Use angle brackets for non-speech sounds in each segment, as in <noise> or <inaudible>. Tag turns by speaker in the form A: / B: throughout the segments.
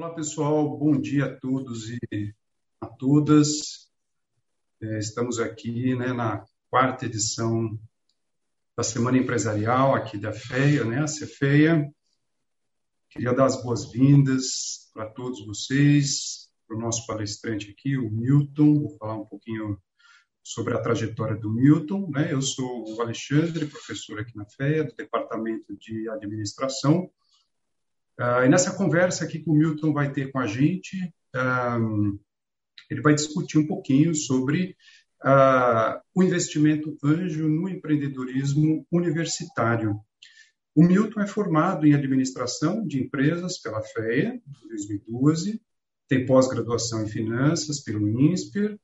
A: Olá, pessoal. Bom dia a todos e a todas. É, estamos aqui né, na quarta edição da Semana Empresarial aqui da FEIA, né, a CFEIA. Queria dar as boas-vindas para todos vocês, para o nosso palestrante aqui, o Milton. Vou falar um pouquinho sobre a trajetória do Milton. Né? Eu sou o Alexandre, professor aqui na FEA, do Departamento de Administração. Uh, e nessa conversa aqui que o Milton vai ter com a gente, um, ele vai discutir um pouquinho sobre uh, o investimento anjo no empreendedorismo universitário. O Milton é formado em administração de empresas pela FEA, em 2012, tem pós-graduação em finanças pelo INSPER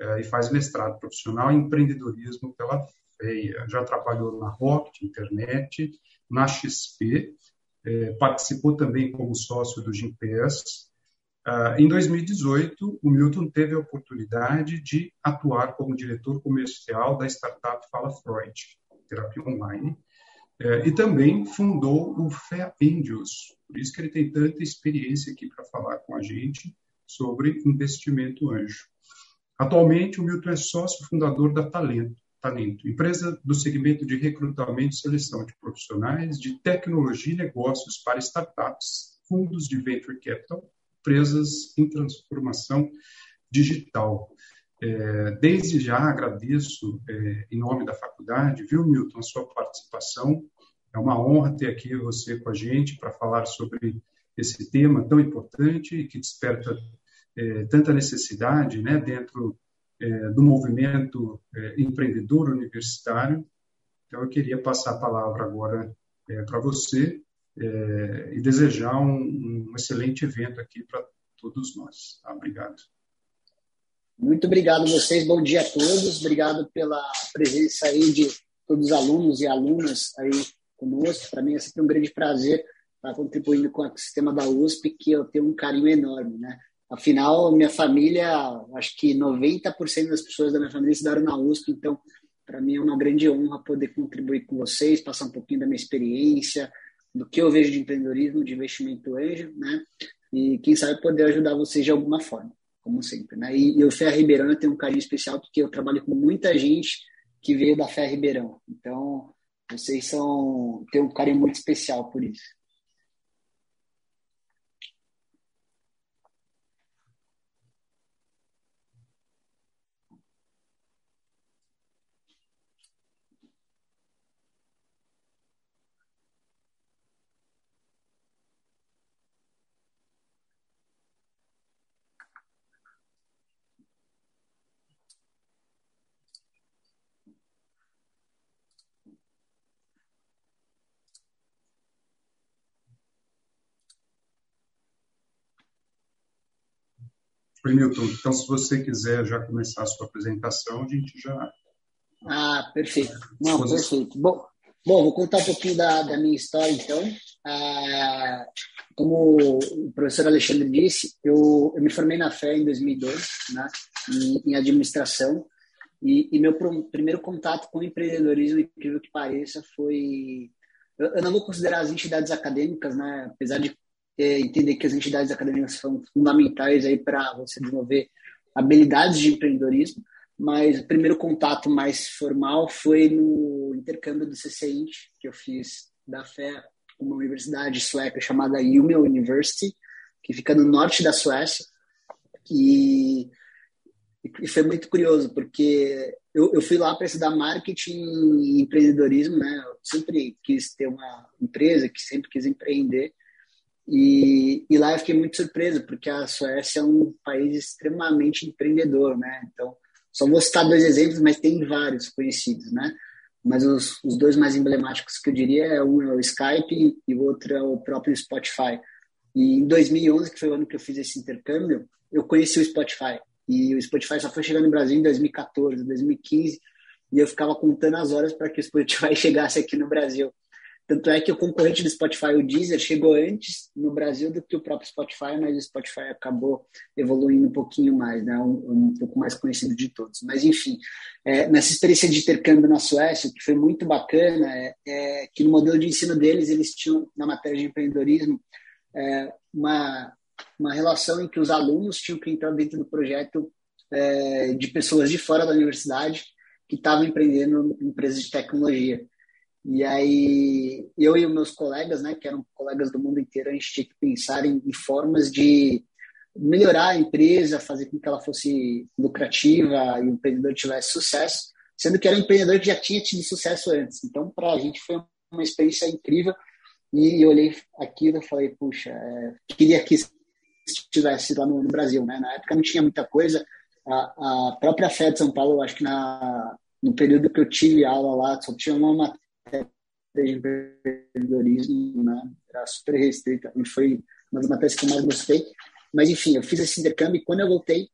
A: uh, e faz mestrado profissional em empreendedorismo pela FEA. Já trabalhou na Rocket Internet, na XP é, participou também como sócio do Gimpass. Ah, em 2018, o Milton teve a oportunidade de atuar como diretor comercial da startup Fala Freud, terapia online, é, e também fundou o Fé Angels. Por isso que ele tem tanta experiência aqui para falar com a gente sobre investimento anjo. Atualmente, o Milton é sócio fundador da Talento, Talento, empresa do segmento de recrutamento e seleção de profissionais de tecnologia e negócios para startups, fundos de venture capital, empresas em transformação digital. É, desde já agradeço, é, em nome da faculdade, viu, Milton, a sua participação. É uma honra ter aqui você com a gente para falar sobre esse tema tão importante e que desperta é, tanta necessidade né, dentro do movimento é, empreendedor universitário. Então, eu queria passar a palavra agora é, para você é, e desejar um, um, excelente evento aqui para todos nós. Tá? Obrigado.
B: Muito obrigado a vocês, bom dia a todos, obrigado pela presença aí de todos os alunos e alunas aí conosco. Para mim é sempre um grande prazer estar contribuindo com o sistema da USP, que eu tenho um carinho enorme, né? Afinal, minha família, acho que 90% das pessoas da minha família estudaram na USP, então para mim é uma grande honra poder contribuir com vocês, passar um pouquinho da minha experiência, do que eu vejo de empreendedorismo, de investimento anjo, né? E quem sabe poder ajudar vocês de alguma forma, como sempre, né? E, o Fé Ribeirão tem um carinho especial porque eu trabalho com muita gente que veio da Fé Ribeirão. Então, vocês são têm um carinho muito especial por isso.
A: Oi, Milton. Então, se você quiser já começar a sua apresentação, a gente já.
B: Ah, perfeito. Não, perfeito. Bom, bom, vou contar um pouquinho da, da minha história, então. Ah, como o professor Alexandre disse, eu, eu me formei na Fé em 2002, né, em, em administração, e, e, meu primeiro contato com o empreendedorismo, incrível que pareça, foi. Eu, eu não vou considerar as entidades acadêmicas, né, apesar de é, entender que as entidades acadêmicas são fundamentais aí para você desenvolver habilidades de empreendedorismo, mas o primeiro contato mais formal foi no intercâmbio do CCINT, que eu fiz da fé uma universidade sueca chamada Umeå University, que fica no norte da Suécia, e, e foi muito curioso, porque eu, eu fui lá para estudar marketing e empreendedorismo, né? Eu sempre quis ter uma empresa, que sempre quis empreender, e, e, lá eu fiquei muito surpreso, porque a Suécia é um país extremamente empreendedor, né? Então, só vou citar dois exemplos, mas tem vários conhecidos, né? Mas os, os dois mais emblemáticos que eu diria é um é o Skype e o outro é o próprio Spotify. E em 2011, que foi o ano que eu fiz esse intercâmbio, eu conheci o Spotify. E o Spotify só foi chegando no Brasil em 2014, 2015, e eu ficava contando as horas para que o Spotify <laughs> chegasse aqui no Brasil. Tanto é que o concorrente do Spotify, o Deezer, chegou antes no Brasil do que o próprio Spotify, mas o Spotify acabou evoluindo um pouquinho mais, né? um, um pouco mais conhecido de todos. Mas, enfim, é, nessa experiência de intercâmbio na Suécia, o que foi muito bacana é, é, que no modelo de ensino deles, eles tinham, na matéria de empreendedorismo, é, uma, uma relação em que os alunos tinham que entrar dentro do projeto é, de pessoas de fora da universidade que estavam empreendendo em empresas de tecnologia. E aí, eu e meus colegas, né, que eram colegas do mundo inteiro, a gente tinha que pensar em, em formas de melhorar a empresa, fazer com que ela fosse lucrativa e o empreendedor tivesse sucesso, sendo que era um empreendedor que já tinha tido sucesso antes. Então, para a gente foi uma experiência incrível. E eu olhei aquilo e falei, puxa, é, queria que estivesse lá no, no, Brasil, né? Na época não tinha muita coisa. A, a própria FED de São Paulo, acho que na, no período que eu tive aula lá, só tinha uma de empreendedorismo, né? Era super restrita. Foi uma das matérias que eu mais gostei. Mas, enfim, eu fiz esse intercâmbio e quando eu voltei,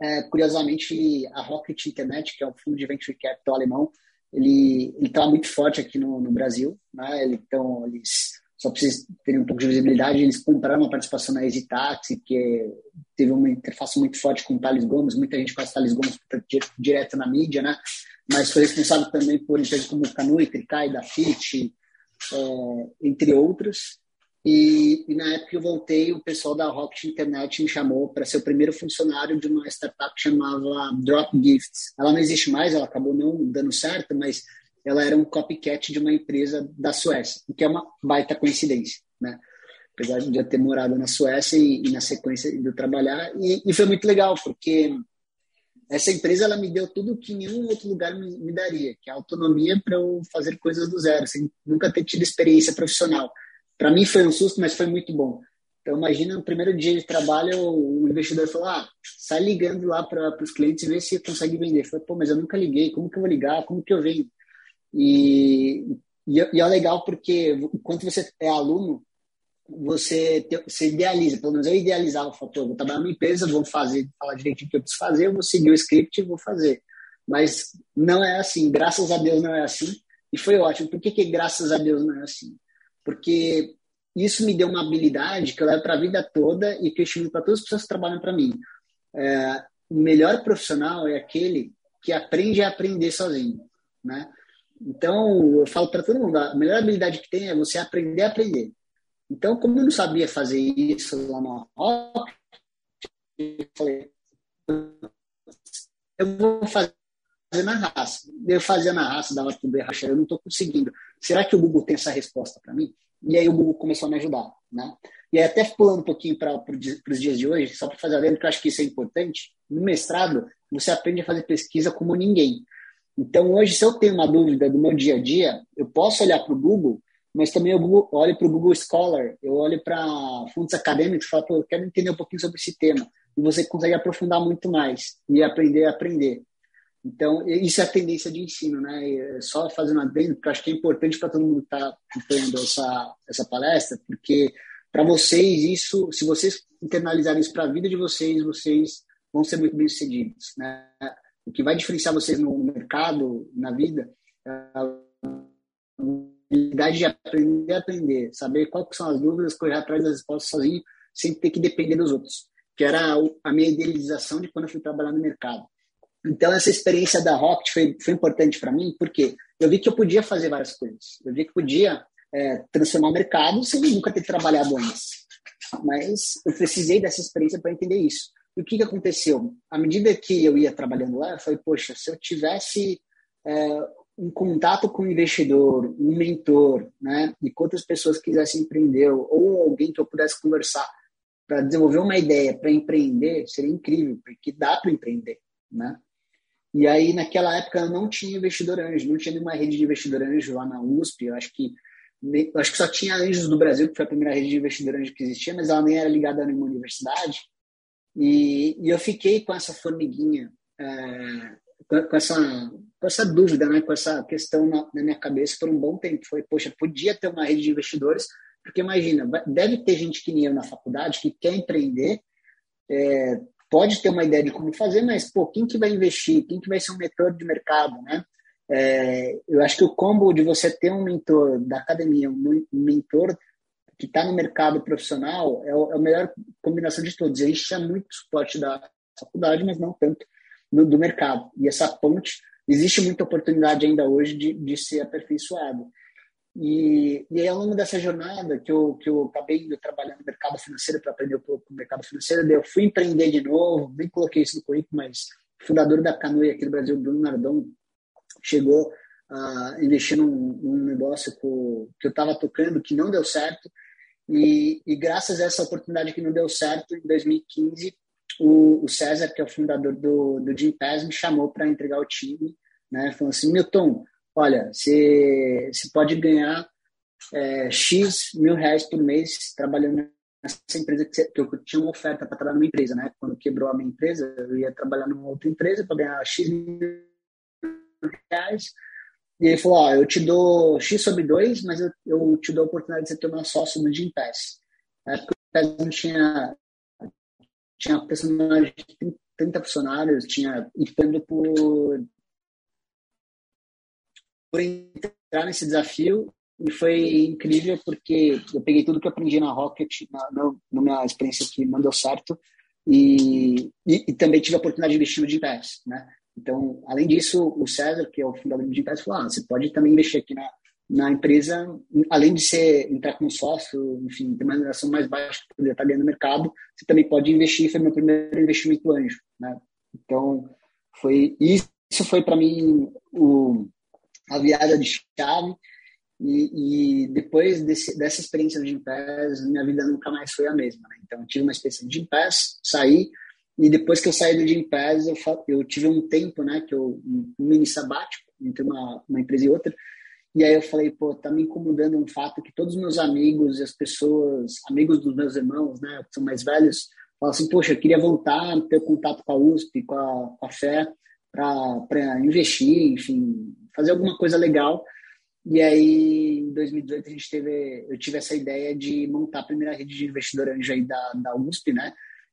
B: é, curiosamente, a Rocket Internet, que é um fundo de venture capital alemão, ele está muito forte aqui no, no Brasil. Né? Então, eles só precisam ter um pouco de visibilidade. Eles compraram uma participação na EasyTaxi, que é, teve uma interface muito forte com o Thales Gomes. Muita gente conhece o Thales Gomes direto na mídia, né? Mas foi responsável também por empresas como Canui, Tricai, da Fit, é, entre outras. E, e, na época que eu voltei, o pessoal da Rocket Internet me chamou para ser o primeiro funcionário de uma startup que chamava Drop Gifts. Ela não existe mais, ela acabou não dando certo, mas ela era um copycat de uma empresa da Suécia, o que é uma baita coincidência, né? Apesar de eu ter morado na Suécia e, e na sequência de eu trabalhar, e, e, foi muito legal, porque essa empresa ela me deu tudo que nenhum outro lugar me, me daria, que é a autonomia para eu fazer coisas do zero, sem nunca ter tido experiência profissional para mim foi um susto, mas foi muito bom. Então, imagina no primeiro dia de trabalho, o investidor falou: ah, sai ligando lá para os clientes e vê se consegue vender. Eu falei: pô, mas eu nunca liguei, como que eu vou ligar? Como que eu vendo? E, e, e é legal porque quando você é aluno, você, você idealiza, pelo menos eu idealizava o fator: vou trabalhar numa empresa, vou fazer, falar direitinho o que eu preciso fazer, eu vou seguir o script e vou fazer. Mas não é assim, graças a Deus não é assim. E foi ótimo. Por que, que graças a Deus não é assim? porque isso me deu uma habilidade que eu levo para a vida toda e que eu estimulo para todas as pessoas que trabalham para mim. É, o melhor profissional é aquele que aprende a aprender sozinho, né? Então, eu falo para todo mundo, a melhor habilidade que tem é você aprender a aprender. Então, como eu não sabia fazer isso lá na Rock, eu falei, eu vou fazer na raça. Eu fazia na raça, dava tudo errado, eu não estou conseguindo. Será que o Google tem essa resposta para mim? E aí o Google começou a me ajudar, né? E aí, até pulando um pouquinho para os dias de hoje, só para fazer a lembra, que eu acho que isso é importante, no mestrado, você aprende a fazer pesquisa como ninguém. Então, hoje, se eu tenho uma dúvida do meu dia a dia, eu posso olhar para o Google, mas também eu olho para o Google Scholar, eu olho para fontes acadêmicas e falo, eu quero entender um pouquinho sobre esse tema. E você consegue aprofundar muito mais e aprender a aprender. Então, isso é a tendência de ensino, né? E só fazendo adendo, porque eu acho que é importante para todo mundo que está acompanhando essa, essa palestra, porque para vocês, isso, se vocês internalizarem isso para a vida de vocês, vocês vão ser muito bem-sucedidos, né? O que vai diferenciar vocês no mercado, na vida, é habilidade de aprender a aprender, saber quais são as dúvidas, correr atrás das respostas sozinho, sem ter que depender dos outros, que era a minha idealização de quando eu fui trabalhar no mercado. Então, essa experiência da Rocket foi, foi importante para mim, porque eu vi que eu podia fazer várias coisas. Eu vi que podia é, transformar o mercado sem nunca ter trabalhado antes. Mas eu precisei dessa experiência para entender isso. E o que, que aconteceu? À medida que eu ia trabalhando lá, eu falei, poxa, se eu tivesse é, um contato com um investidor, um mentor, né, e outras pessoas quisessem empreender, ou alguém que eu pudesse conversar para desenvolver uma ideia para empreender, seria incrível, porque dá para empreender, né? E aí, naquela época, eu não tinha investidor anjo, não tinha nenhuma rede de investidor anjo lá na USP. Eu acho que, eu acho que só tinha Anjos do Brasil, que foi a primeira rede de investidor anjo que existia, mas ela nem era ligada a nenhuma universidade. E, e eu fiquei com essa formiguinha, é, com, essa, com essa dúvida, né, com essa questão na, na minha cabeça por um bom tempo. Foi, poxa, podia ter uma rede de investidores, porque imagina, deve ter gente que nem eu na faculdade que quer empreender, é, pode ter uma ideia de como fazer, mas pô, quem que vai investir? Quem que vai ser um mentor de mercado, né? É, eu acho que o combo de você ter um mentor da academia, um mentor que está no mercado profissional, é, o, é a melhor combinação de todos. A gente tinha muito suporte da faculdade, mas não tanto no, do mercado. E essa ponte, existe muita oportunidade ainda hoje de, de ser aperfeiçoado. E, e aí, ao longo dessa jornada, que eu, que eu acabei trabalhando no mercado financeiro para aprender um pouco o mercado financeiro, eu fui empreender de novo, nem coloquei isso no currículo, mas o fundador da Canoe aqui do Brasil, Bruno Nardon, chegou a investir num, num negócio que eu estava tocando, que não deu certo, e, e, graças a essa oportunidade que não deu certo, em 2015, o, o César, que é o fundador do, do Jim Pass, me chamou para entregar o time, né? Falou assim, Milton, olha, você, pode ganhar é, X mil reais por mês trabalhando nessa empresa que, você, que eu tinha uma oferta para trabalhar numa empresa, né? Quando quebrou a minha empresa, eu ia trabalhar numa outra empresa para ganhar X mil reais. E ele falou, ó, eu te dou X sobre 2, mas eu, eu te dou a oportunidade de você uma sócio no Gimpass. Na época o Gimpass não tinha tinha personagem de 30 funcionários, tinha entrando por por entrar nesse desafio e foi incrível porque eu peguei tudo que aprendi na Rocket, na, na, na minha experiência que deu certo, e, e, e, também tive a oportunidade de investir no Gimpass, né? Então, além disso, o César, que é o fundador do Gimpass, falou, ah, você pode também investir aqui na, na empresa, além de ser entrar como sócio, enfim, ter uma remuneração mais baixa que poderia estar ganhando no mercado, você também pode investir, foi meu primeiro investimento anjo, né? Então, foi isso foi para mim o a virada de chave. E, e depois desse, dessa experiência no Gimpass, minha vida nunca mais foi a mesma. Né? Então, eu tive uma experiência de Gimpass, saí, e depois que eu saí do Gimpass, eu, eu tive um tempo, né, que eu, um mini sabático entre uma, uma empresa e outra, e aí eu falei, pô, tá me incomodando um fato que todos os meus amigos e as pessoas, amigos dos meus irmãos, né, que são mais velhos, falam assim, poxa, eu queria voltar, ter contato com a USP, com a, com a Fé, para investir, enfim, fazer alguma coisa legal. E aí, em 2018, a gente teve, eu tive essa ideia de montar a primeira rede de investidor anjo aí da, da USP, né?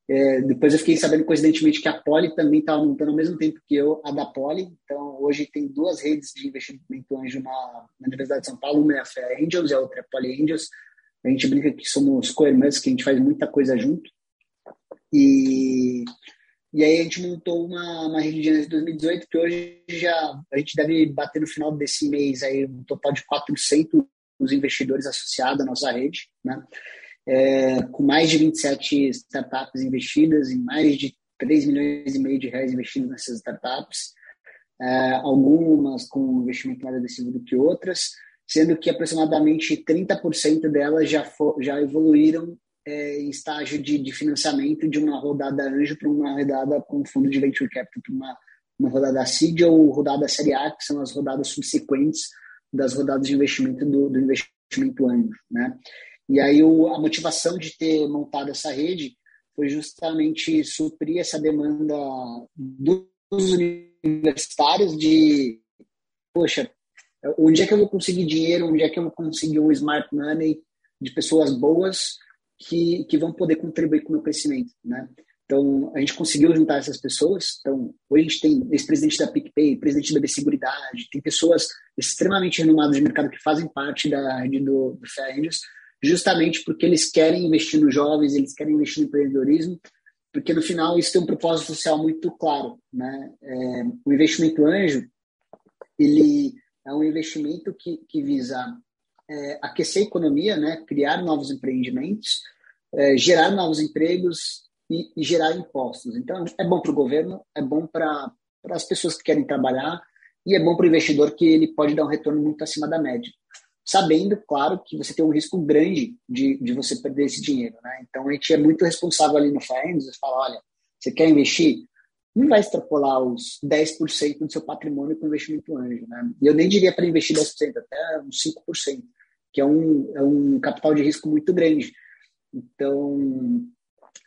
B: É, depois eu fiquei sabendo, coincidentemente, que a Poli também estava montando ao mesmo tempo que eu a da Poli. Então, hoje tem duas redes de investimento anjo na, na Universidade de São Paulo. Uma é a Fé Angels e a outra é a Poli Angels. A gente brinca que somos co-irmãs, que a gente faz muita coisa junto. E e aí a gente montou uma, uma rede de em 2018, que hoje já a gente deve bater no final desse mês aí um total de 400 os investidores associados à nossa rede, né? É, com mais de 27 startups investidas em mais de 3 milhões e meio de reais investidos nessas startups, é, algumas com investimento mais agressivo do que outras, sendo que aproximadamente 30% delas já, for, já evoluíram é, em estágio de, de, financiamento de uma rodada anjo para uma rodada com fundo de venture capital, para uma, uma rodada seed ou rodada série A, que são as rodadas subsequentes das rodadas de investimento do, do investimento anjo, né? E aí o, a motivação de ter montado essa rede foi justamente suprir essa demanda dos universitários de, poxa, onde é que eu vou conseguir dinheiro, onde é que eu vou conseguir um smart money de pessoas boas que, que vão poder contribuir com o meu crescimento, né? Então, a gente conseguiu juntar essas pessoas. Então, hoje a gente tem ex-presidente da PicPay, presidente da Seguridade, tem pessoas extremamente renomadas de mercado que fazem parte da rede do, do Angels, justamente porque eles querem investir nos jovens, eles querem investir no empreendedorismo, porque no final isso tem um propósito social muito claro, né? É, o investimento anjo, ele é um investimento que, que visa é, aquecer a economia, né, criar novos empreendimentos, é, gerar novos empregos e, e, gerar impostos. Então, é bom para o governo, é bom para as pessoas que querem trabalhar e é bom para o investidor que ele pode dar um retorno muito acima da média. Sabendo, claro, que você tem um risco grande de, de você perder esse dinheiro. Né? Então, a gente é muito responsável ali no FAENS, você fala, olha, você quer investir? não vai extrapolar os 10% do seu patrimônio com investimento anjo. Né? E eu nem diria para investir 10%, até uns 5% que é um, é um capital de risco muito grande. Então,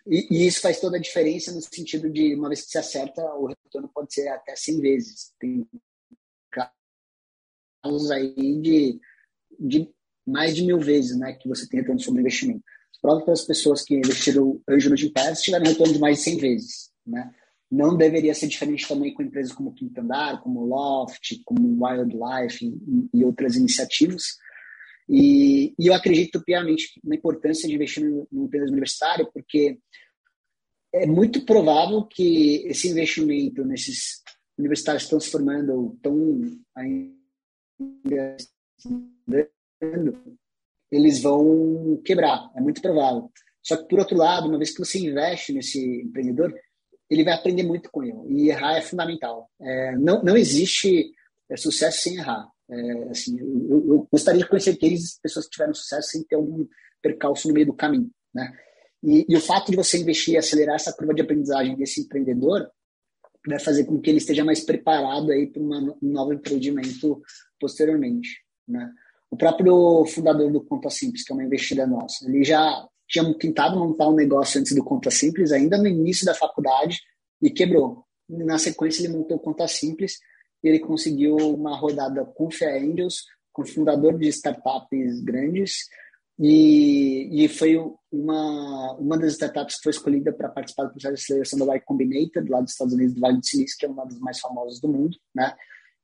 B: e, e, isso faz toda a diferença no sentido de, uma vez que se acerta, o retorno pode ser até 100 vezes. Tem casos aí de, de mais de mil vezes né, que você tem retorno sobre investimento. As próprias pessoas que investiram anjo no Gimpass tiveram retorno de mais de 100 vezes. Né? Não deveria ser diferente também com empresas como Quinto Andar, como Loft, como Wildlife e, e outras iniciativas e, e eu acredito piamente na importância de investir no, no empresa universitária, porque é muito provável que esse investimento nesses universitários estão se formando estão ainda eles vão quebrar, é muito provável. Só que, por outro lado, uma vez que você investe nesse empreendedor, ele vai aprender muito com ele. E errar é fundamental. É, não, não existe é, sucesso sem errar. É, assim, eu, eu, gostaria de conhecer aqueles pessoas que tiveram sucesso sem ter algum percalço no meio do caminho. Né? E, e o fato de você investir e acelerar essa curva de aprendizagem desse empreendedor vai fazer com que ele esteja mais preparado aí para um novo empreendimento posteriormente. Né? O próprio fundador do Conta Simples, que é uma investida nossa, ele já tinha tentado montar um negócio antes do Conta Simples, ainda no início da faculdade, e quebrou. Na sequência, ele montou o Conta Simples e ele conseguiu uma rodada com Fé Angels, com fundador de startups grandes, e, e foi uma, uma das startups que foi escolhida para participar do processo de aceleração da Y Combinator, lá dos Estados Unidos, do Vale do Silício, que é uma das mais famosas do mundo, né?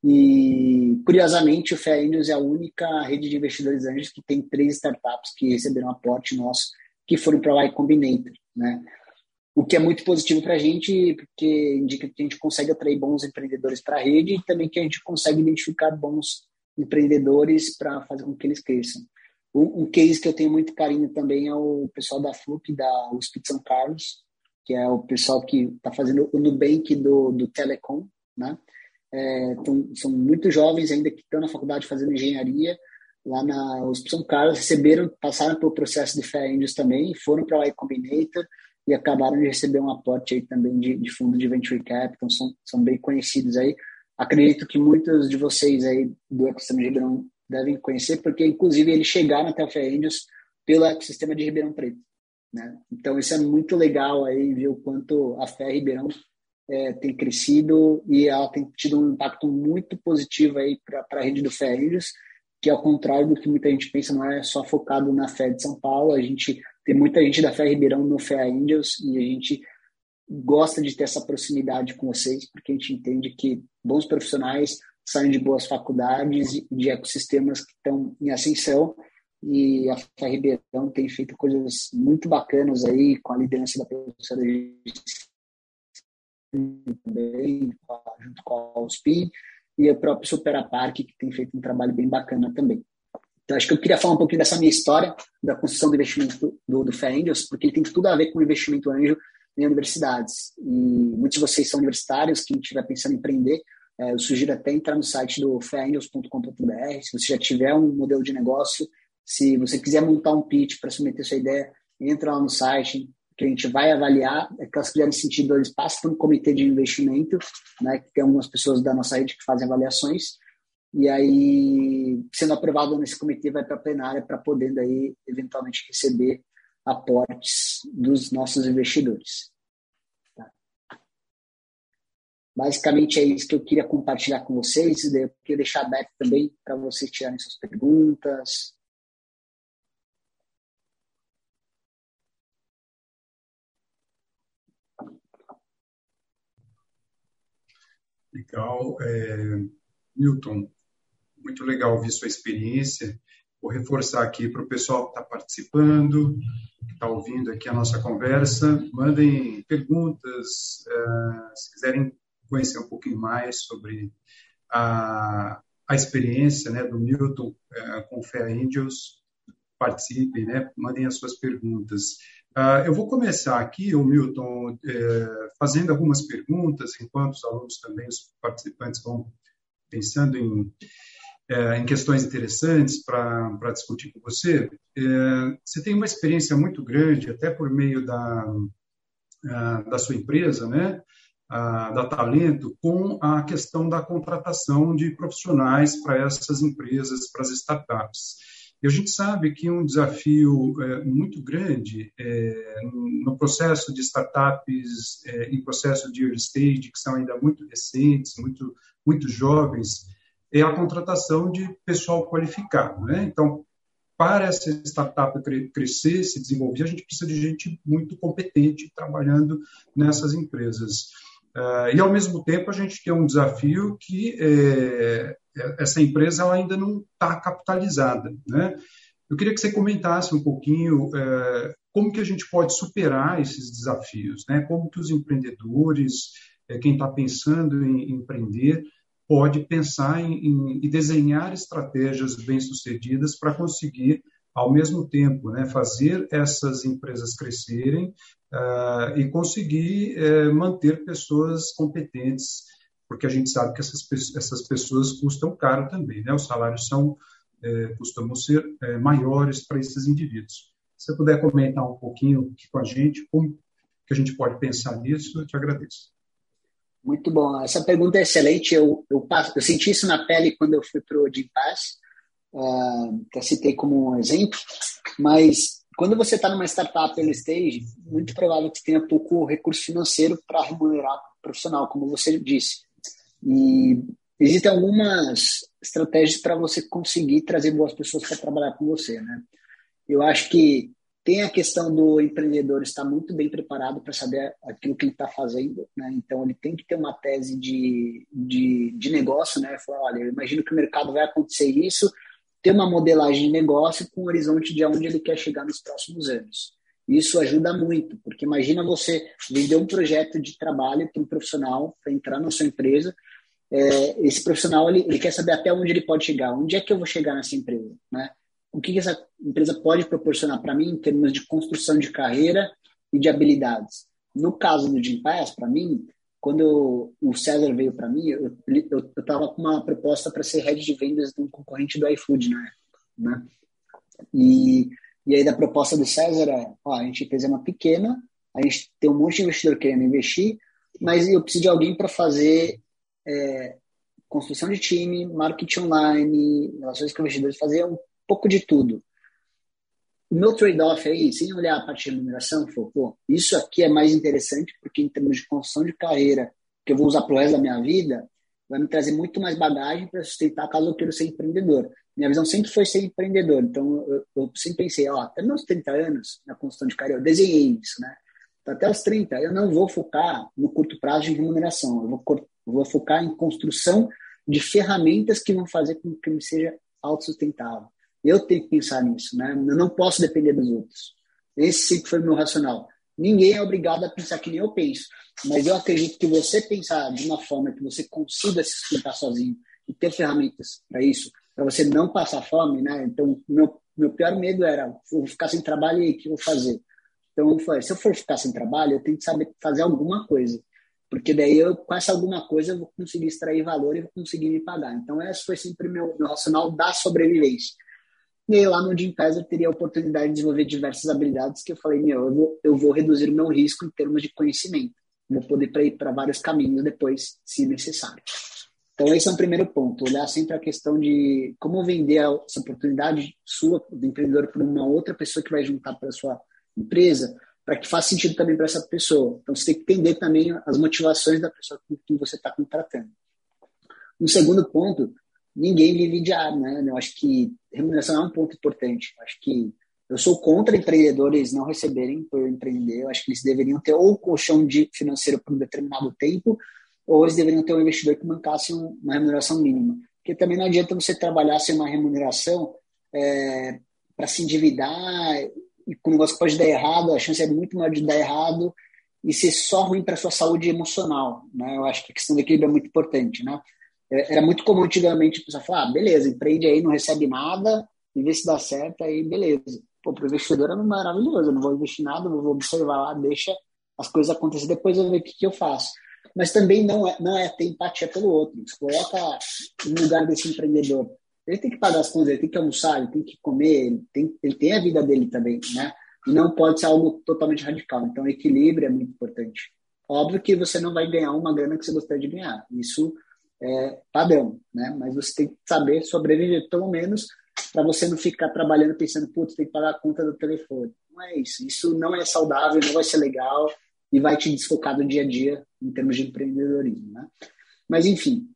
B: E, curiosamente, o Angels é a única rede de investidores anjos que tem três startups que receberam aporte nosso que foram para o Y Combinator, né? O que é muito positivo para a gente, porque indica que a gente consegue atrair bons empreendedores para a rede e também que a gente consegue identificar bons empreendedores para fazer com que eles cresçam. Um, case que eu tenho muito carinho também é o pessoal da FLUC, da USP de São Carlos, que é o pessoal que está fazendo o Nubank do, do Telecom, né? É, tão, são muito jovens ainda que estão na faculdade fazendo engenharia, lá na USP São Carlos, receberam, passaram pelo processo de Fair Angels também, foram para o Y Combinator e acabaram de receber um aporte aí também de, de fundo de Venture Capital, são, são bem conhecidos aí. Acredito que muitos de vocês aí do ecossistema de Ribeirão devem conhecer, porque inclusive eles chegaram até o Fair Angels pelo ecossistema de Ribeirão Preto. Né? Então isso é muito legal aí ver o quanto a Fé Ribeirão é, tem crescido e ela tem tido um impacto muito positivo aí para a rede do Angels que ao contrário do que muita gente pensa, não é só focado na fé de São Paulo, a gente tem muita gente da Fé Ribeirão no Fé Angels e a gente gosta de ter essa proximidade com vocês, porque a gente entende que bons profissionais saem de boas faculdades e de ecossistemas que estão em ascensão. E a Fé Ribeirão tem feito coisas muito bacanas aí com a liderança da professora também, junto com a USP, e o próprio Superapark, que tem feito um trabalho bem bacana também. Então, acho que eu queria falar um pouquinho dessa minha história, da construção do investimento do, do Fair Angels, porque ele tem tudo a ver com o investimento anjo em universidades. E muitos de vocês são universitários, quem estiver pensando em empreender, é, eu sugiro até entrar no site do fairangels.com.br. Se você já tiver um modelo de negócio, se você quiser montar um pitch para submeter sua ideia, entra lá no site, que a gente vai avaliar, é que elas fizerem sentido, eles passam para um comitê de investimento, né, que tem algumas pessoas da nossa rede que fazem avaliações, e aí, sendo aprovado nesse comitê, vai para a plenária para poder daí, eventualmente, receber aportes dos nossos investidores. Tá? Basicamente é isso que eu queria compartilhar com vocês, eu queria deixar aberto também para vocês tirarem suas perguntas,
A: Legal. É, Milton, muito legal ouvir sua experiência. Vou reforçar aqui para o pessoal que está participando, que está ouvindo aqui a nossa conversa. Mandem perguntas, uh, se quiserem conhecer um pouquinho mais sobre a, a experiência né, do Milton uh, com Fé Angels. Participem, né? mandem as suas perguntas. Uh, eu vou começar aqui, o Milton, é, fazendo algumas perguntas, enquanto os alunos também, os participantes vão pensando em, é, em questões interessantes para discutir com você. É, você tem uma experiência muito grande, até por meio da, da sua empresa, né? da Talento, com a questão da contratação de profissionais para essas empresas, para as startups. E a gente sabe que um desafio é, muito grande é, no processo de startups, é, em processo de early stage, que são ainda muito recentes, muito, muito jovens, é a contratação de pessoal qualificado. Né? Então, para essa startup crescer, se desenvolver, a gente precisa de gente muito competente trabalhando nessas empresas. Uh, e, ao mesmo tempo, a gente tem um desafio que é, essa empresa ela ainda não está capitalizada. Né? Eu queria que você comentasse um pouquinho é, como que a gente pode superar esses desafios, né? como que os empreendedores, é, quem está pensando em, em empreender, pode pensar em desenhar estratégias bem-sucedidas para conseguir, ao mesmo tempo, né, fazer essas empresas crescerem uh, e conseguir uh, manter pessoas competentes, porque a gente sabe que essas, essas pessoas custam caro também, né? os salários são uh, costumam ser maiores para esses indivíduos. Se você puder comentar um pouquinho aqui com a gente, como que a gente pode pensar nisso, eu te agradeço.
B: Muito bom. Essa pergunta é excelente. Eu, eu, eu senti isso na pele quando eu fui para o Gimpass, uh, que eu citei como um exemplo, mas quando você está numa startup early stage, muito provável que tenha pouco recurso financeiro para remunerar o profissional, como você disse. E existem algumas estratégias para você conseguir trazer boas pessoas para trabalhar com você, né? Eu acho que tem a questão do empreendedor estar muito bem preparado para saber aquilo que ele está fazendo, né? Então ele tem que ter uma tese de, de, de negócio, né? Falar, olha, eu imagino que o mercado vai acontecer isso, ter uma modelagem de negócio com um horizonte de onde ele quer chegar nos próximos anos. Isso ajuda muito, porque imagina você vender um projeto de trabalho para um profissional para entrar na sua empresa. É, esse profissional ele, ele quer saber até onde ele pode chegar, onde é que eu vou chegar nessa empresa, né? o que essa empresa pode proporcionar para mim em termos de construção de carreira e de habilidades. No caso do Jim Pass, para mim, quando o César veio para mim, eu estava com uma proposta para ser head de vendas de um concorrente do iFood na época, né? E, e aí da proposta do César é, ó, a gente fez uma pequena, a gente tem um monte de investidor querendo investir, mas eu preciso de alguém para fazer é, construção de time, marketing online, relações com investidores, fazer um pouco de tudo. O meu trade-off aí, sem olhar a parte de remuneração, pô, isso aqui é mais interessante porque em termos de construção de carreira, que eu vou usar pro resto da minha vida, vai me trazer muito mais bagagem para sustentar caso eu queira ser empreendedor. Minha visão sempre foi ser empreendedor, então eu, eu sempre pensei, ó, até meus 30 anos na construção de carreira, eu desenhei isso, né? Então, até os 30, eu não vou focar no curto prazo de remuneração, eu vou, eu vou focar em construção de ferramentas que vão fazer com que eu seja autossustentável. Eu tenho que pensar nisso, né? Eu não posso depender dos outros. Esse sempre foi meu racional. Ninguém é obrigado a pensar que nem eu penso, mas eu acredito que você pensar de uma forma que você consiga se sustentar sozinho e ter ferramentas para isso, para você não passar fome, né? Então, meu, meu pior medo era, vou ficar sem trabalho e o que eu vou fazer? Então, se eu for ficar sem trabalho, eu tenho que saber fazer alguma coisa, porque daí eu, com essa alguma coisa, eu vou conseguir extrair valor e vou conseguir me pagar. Então, esse foi sempre meu, meu racional da sobrevivência. E aí, lá no Jim eu teria a oportunidade de desenvolver diversas habilidades que eu falei, meu, eu vou, eu vou reduzir o meu risco em termos de conhecimento. Vou poder ir para vários caminhos depois, se necessário. Então, esse é um primeiro ponto, olhar sempre a questão de como vender essa oportunidade sua, do empreendedor, para uma outra pessoa que vai juntar para a sua empresa, para que faça sentido também para essa pessoa. Então, você tem que entender também as motivações da pessoa com quem você está contratando. Um segundo ponto ninguém vive de ar, né? Eu acho que remuneração é um ponto importante. Eu acho que eu sou contra empreendedores não receberem por empreender. Eu acho que eles deveriam ter ou colchão de financeiro por um determinado tempo, ou eles deveriam ter um investidor que mancasse uma remuneração mínima. Porque também não adianta você trabalhar sem uma remuneração é, para se endividar e com um negócio pode dar errado, a chance é muito maior de dar errado e ser só ruim para sua saúde emocional. Né? Eu acho que a questão do equilíbrio é muito importante. Né? É, era muito comum antigamente a pessoa falar, ah, beleza, empreende aí, não recebe nada, e vê se dá certo, aí beleza. Pô, para o investidor é maravilhoso, eu não vou investir nada, vou observar lá, deixa as coisas acontecer, depois eu ver o que, que eu faço. Mas também não é, não é ter empatia pelo outro. Coloca no lugar desse empreendedor. Ele tem que pagar as contas, ele tem que almoçar, ele tem que comer, ele tem, ele tem a vida dele também, né? E não pode ser algo totalmente radical. Então, equilíbrio é muito importante. Óbvio que você não vai ganhar uma grana que você gostaria de ganhar. Isso é, padrão, né? Mas você tem que saber sobreviver, pelo menos, para você não ficar trabalhando pensando, putz, tem que pagar a conta do telefone. Não é isso. Isso não é saudável, não vai ser legal e vai te desfocar do dia a dia em termos de empreendedorismo, né? Mas, enfim,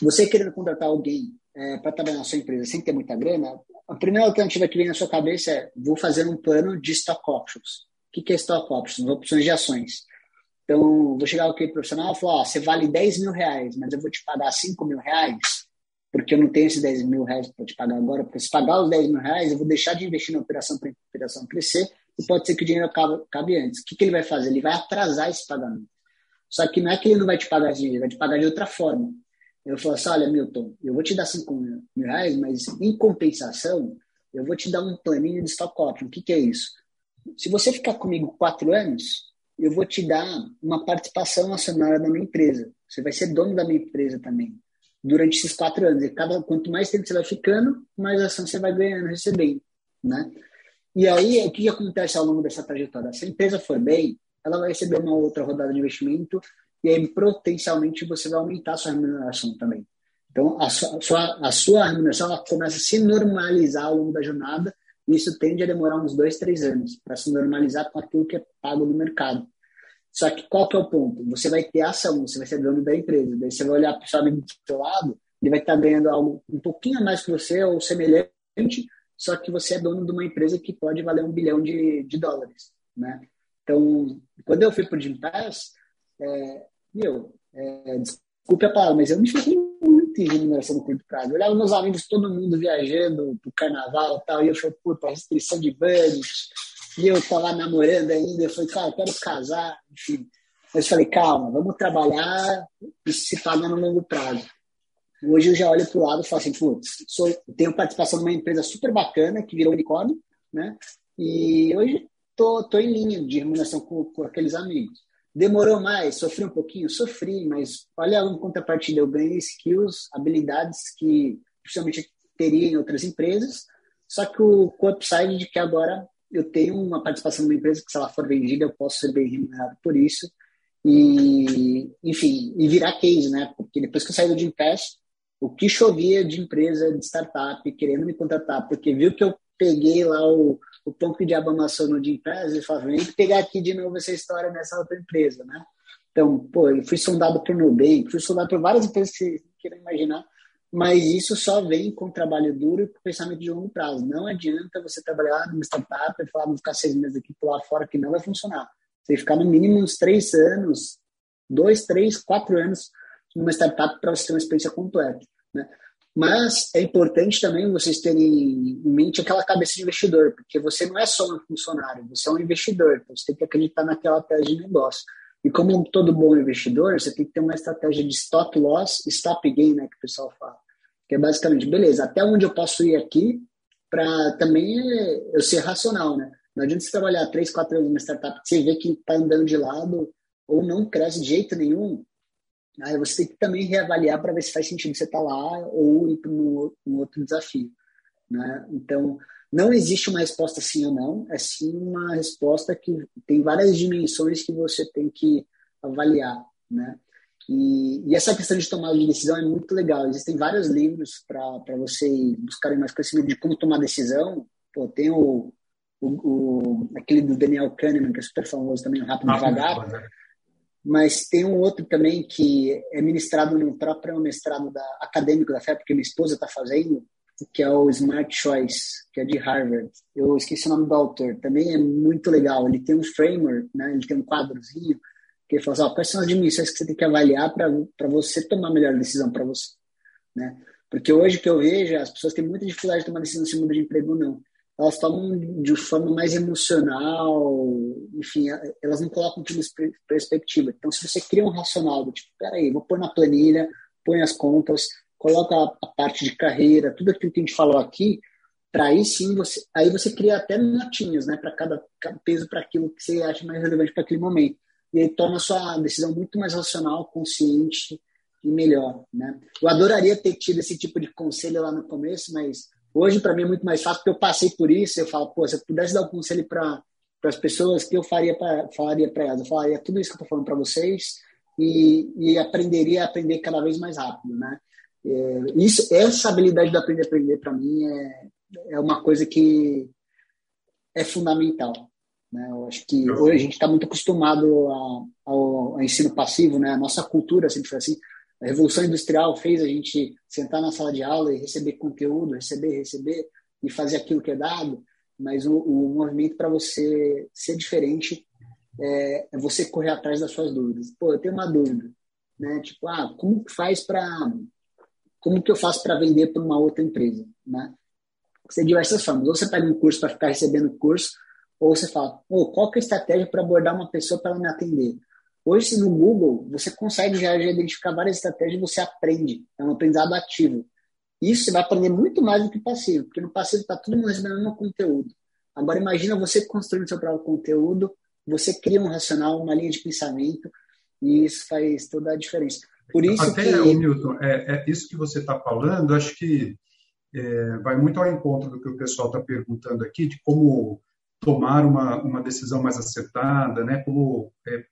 B: você querendo contratar alguém é, para trabalhar na sua empresa sem ter muita grana, a primeira alternativa que vem na sua cabeça é: vou fazer um plano de stock options. O que é stock options? Opções de ações. Então, vou chegar aqui profissional e falar, ó, você vale 10 mil reais, mas eu vou te pagar 5 mil reais, porque eu não tenho esses 10 mil reais para te pagar agora, porque se pagar os 10 mil reais, eu vou deixar de investir na operação para a operação crescer e pode ser que o dinheiro acabe, acabe antes. O que, que ele vai fazer? Ele vai atrasar esse pagamento. Só que não é que ele não vai te pagar esse dinheiro, ele vai te pagar de outra forma. Eu falo assim, olha, Milton, eu vou te dar 5 mil reais, mas em compensação, eu vou te dar um planinho de stock option. O que, que é isso? Se você ficar comigo quatro anos, eu vou te dar uma participação acionária da minha empresa. Você vai ser dono da minha empresa também durante esses quatro anos. E cada, quanto mais tempo você vai ficando, mais ação você vai ganhando, recebendo, né? E aí, o que acontece ao longo dessa trajetória? Se a empresa for bem, ela vai receber uma outra rodada de investimento e aí, potencialmente, você vai aumentar a sua remuneração também. Então, a sua, a sua remuneração ela começa a se normalizar ao longo da jornada e isso tende a demorar uns dois, três anos para se normalizar com aquilo que é pago no mercado. Só que qual que é o ponto? Você vai ter ação, você vai ser dono da empresa. Daí você vai olhar para o seu amigo do seu lado, ele vai estar ganhando algo um pouquinho a mais que você ou semelhante, só que você é dono de uma empresa que pode valer um bilhão de, de dólares, né? Então, quando eu fui para o Jim Pass, é, meu, é, desculpe a palavra, mas eu me fiquei muito em remuneração no curto prazo. Eu olhava meus amigos, todo mundo viajando pro carnaval e tal, e eu falei, puta, restrição de budget, e eu tava namorando ainda, eu falei, cara, eu quero casar, enfim. Mas eu falei, calma, vamos trabalhar e se pagar no longo prazo. Hoje eu já olho para o lado e falo assim, putz, sou, tenho participação numa empresa super bacana que virou unicórnio, né? E hoje tô, tô em linha de remuneração com, com aqueles amigos. Demorou mais, sofri um pouquinho, sofri, mas olha em contrapartida, eu ganhei skills, habilidades que principalmente teria em outras empresas, só que o, o upside de que agora eu tenho uma participação numa empresa que, se ela for vendida, eu posso ser bem remunerado por isso. E, enfim, e virar case, né? Porque depois que eu saí do Gimpass, o que chovia de empresa, de startup, querendo me contratar, porque viu que eu peguei lá o, o pão que o diabo amassou no Gimpass e falava, vem pegar aqui de novo essa história nessa outra empresa, né? Então, pô, eu fui sondado por Nubank, fui sondado por várias empresas que você queira imaginar, mas isso só vem com trabalho duro e com pensamento de longo prazo. Não adianta você trabalhar numa startup e falar, vou ficar seis meses aqui pular fora, que não vai funcionar. Você ficar no mínimo uns três anos, dois, três, quatro anos numa startup para você ter uma experiência completa. Né? Mas é importante também vocês terem em mente aquela cabeça de investidor, porque você não é só um funcionário, você é um investidor, então você tem que acreditar naquela tese de negócio. E como todo bom investidor, você tem que ter uma estratégia de stop loss e stop gain, né, que o pessoal fala. Que é basicamente, beleza, até onde eu posso ir aqui para também eu ser racional, né? Não adianta você trabalhar três, quatro anos numa startup que você vê que está andando de lado ou não cresce de jeito nenhum. Aí você tem que também reavaliar para ver se faz sentido você estar tá lá ou ir para um, um outro desafio. Né? Então, não existe uma resposta sim ou não, é sim uma resposta que tem várias dimensões que você tem que avaliar, né? E, e essa questão de tomada de decisão é muito legal. Existem vários livros para você buscarem mais conhecimento de como tomar decisão. Pô, tem o, o, o, aquele do Daniel Kahneman, que é super famoso também, o Rápido Devagar. Mas tem um outro também que é ministrado no próprio mestrado da, acadêmico da FEP, que minha esposa está fazendo, que é o Smart Choice, que é de Harvard. Eu esqueci o nome do autor. Também é muito legal. Ele tem um framework, né? ele tem um quadrozinho que ele fala assim, quais são as dimensões que você tem que avaliar para você tomar a melhor decisão para você. Né? Porque hoje que eu vejo, as pessoas têm muita dificuldade de tomar decisão se muda de emprego ou não. Elas tomam de forma mais emocional, enfim, elas não colocam tudo em perspectiva. Então, se você cria um racional do tipo, peraí, vou pôr na planilha, põe as contas, coloca a parte de carreira, tudo aquilo que a gente falou aqui, para aí sim você, aí você cria até notinhas, né, para cada, cada, peso para aquilo que você acha mais relevante para aquele momento. E aí torna a sua decisão muito mais racional, consciente e melhor, né? Eu adoraria ter tido esse tipo de conselho lá no começo, mas hoje para mim é muito mais fácil porque eu passei por isso, eu falo, pô, se eu pudesse dar um conselho para para as pessoas que eu faria pra, falaria para elas, eu falaria tudo isso que eu estou falando para vocês e, e aprenderia a aprender cada vez mais rápido, né? É, isso, essa habilidade de aprender a aprender, para mim, é, é uma coisa que é fundamental. Né? Eu acho que hoje a gente está muito acostumado ao, ao, ensino passivo, né? a nossa cultura sempre foi assim. A Revolução Industrial fez a gente sentar na sala de aula e receber conteúdo, receber, receber e fazer aquilo que é dado, mas o, o movimento para você ser diferente é, é, você correr atrás das suas dúvidas. Pô, eu tenho uma dúvida, né? Tipo, ah, como que faz para como que eu faço para vender para uma outra empresa, né? Você tem diversas formas. Ou você pega um curso para ficar recebendo curso, ou você fala, oh, qual que é a estratégia para abordar uma pessoa para ela me atender? Hoje, no Google, você consegue já, já identificar várias estratégias e você aprende. É um aprendizado ativo. Isso você vai aprender muito mais do que passivo, porque no passivo está todo mundo recebendo o mesmo conteúdo. Agora, imagina você construindo seu próprio conteúdo, você cria um racional, uma linha de pensamento, e isso faz toda a diferença. Por isso
A: Até,
B: que...
A: Milton, é, é isso que você está falando, acho que é, vai muito ao encontro do que o pessoal está perguntando aqui, de como tomar uma, uma decisão mais acertada, né? como é,